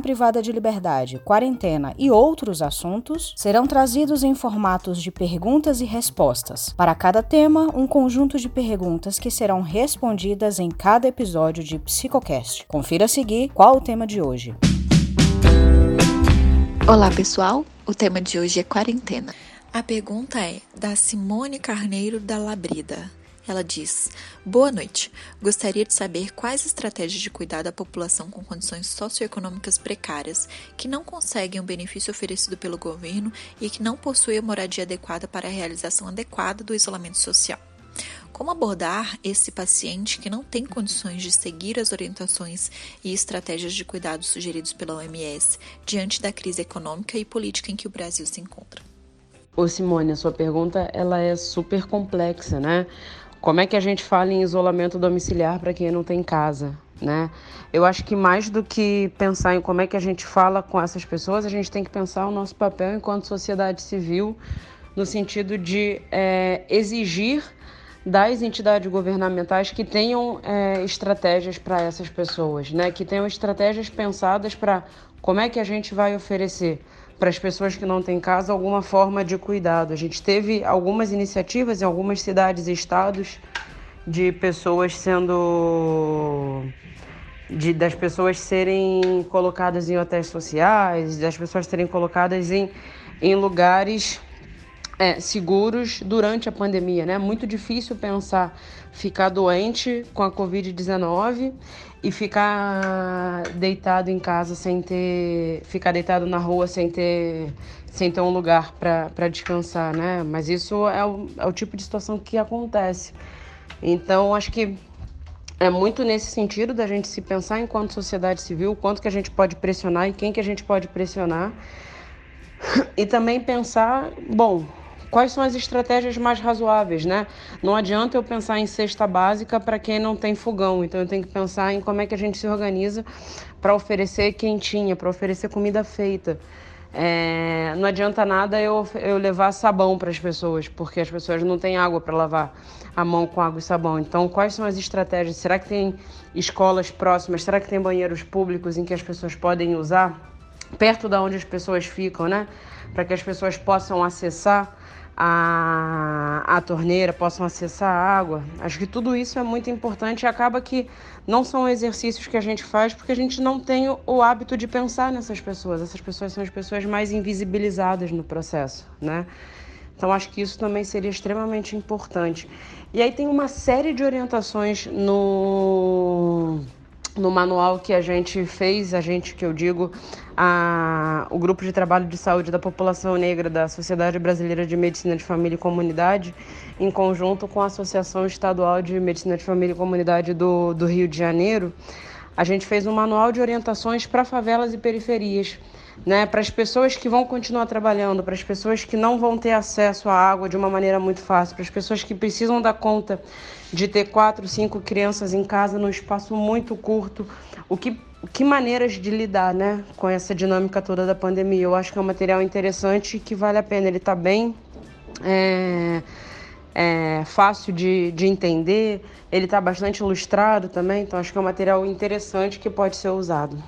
privada de liberdade, quarentena e outros assuntos serão trazidos em formatos de perguntas e respostas. Para cada tema, um conjunto de perguntas que serão respondidas em cada episódio de Psicocast. Confira a seguir qual o tema de hoje. Olá, pessoal. O tema de hoje é quarentena. A pergunta é da Simone Carneiro da Labrida. Ela diz: Boa noite. Gostaria de saber quais estratégias de cuidar da população com condições socioeconômicas precárias, que não conseguem o benefício oferecido pelo governo e que não possuem a moradia adequada para a realização adequada do isolamento social. Como abordar esse paciente que não tem condições de seguir as orientações e estratégias de cuidado sugeridos pela OMS diante da crise econômica e política em que o Brasil se encontra? Ô Simone, a sua pergunta ela é super complexa, né? Como é que a gente fala em isolamento domiciliar para quem não tem casa? Né? Eu acho que mais do que pensar em como é que a gente fala com essas pessoas, a gente tem que pensar o nosso papel enquanto sociedade civil, no sentido de é, exigir das entidades governamentais que tenham é, estratégias para essas pessoas, né? que tenham estratégias pensadas para como é que a gente vai oferecer para as pessoas que não têm casa alguma forma de cuidado. A gente teve algumas iniciativas em algumas cidades e estados de pessoas sendo de, das pessoas serem colocadas em hotéis sociais, das pessoas serem colocadas em, em lugares é, seguros durante a pandemia, né? Muito difícil pensar ficar doente com a Covid-19 e ficar deitado em casa sem ter. ficar deitado na rua sem ter, sem ter um lugar para descansar, né? Mas isso é o, é o tipo de situação que acontece. Então, acho que é muito nesse sentido da gente se pensar enquanto sociedade civil, quanto que a gente pode pressionar e quem que a gente pode pressionar. E também pensar, bom, quais são as estratégias mais razoáveis, né? Não adianta eu pensar em cesta básica para quem não tem fogão, então eu tenho que pensar em como é que a gente se organiza para oferecer quentinha, para oferecer comida feita. É, não adianta nada eu, eu levar sabão para as pessoas, porque as pessoas não têm água para lavar a mão com água e sabão. Então, quais são as estratégias? Será que tem escolas próximas? Será que tem banheiros públicos em que as pessoas podem usar? Perto da onde as pessoas ficam, né? Para que as pessoas possam acessar a, a torneira, possam acessar a água. Acho que tudo isso é muito importante e acaba que não são exercícios que a gente faz porque a gente não tem o hábito de pensar nessas pessoas. Essas pessoas são as pessoas mais invisibilizadas no processo, né? Então acho que isso também seria extremamente importante. E aí tem uma série de orientações no no manual que a gente fez, a gente que eu digo, a, o grupo de trabalho de saúde da população negra da Sociedade Brasileira de Medicina de Família e Comunidade, em conjunto com a Associação Estadual de Medicina de Família e Comunidade do, do Rio de Janeiro, a gente fez um manual de orientações para favelas e periferias. Né, para as pessoas que vão continuar trabalhando, para as pessoas que não vão ter acesso à água de uma maneira muito fácil, para as pessoas que precisam dar conta de ter quatro, cinco crianças em casa num espaço muito curto. O que, que maneiras de lidar né, com essa dinâmica toda da pandemia? Eu acho que é um material interessante que vale a pena. Ele está bem é, é, fácil de, de entender, ele está bastante ilustrado também, então acho que é um material interessante que pode ser usado.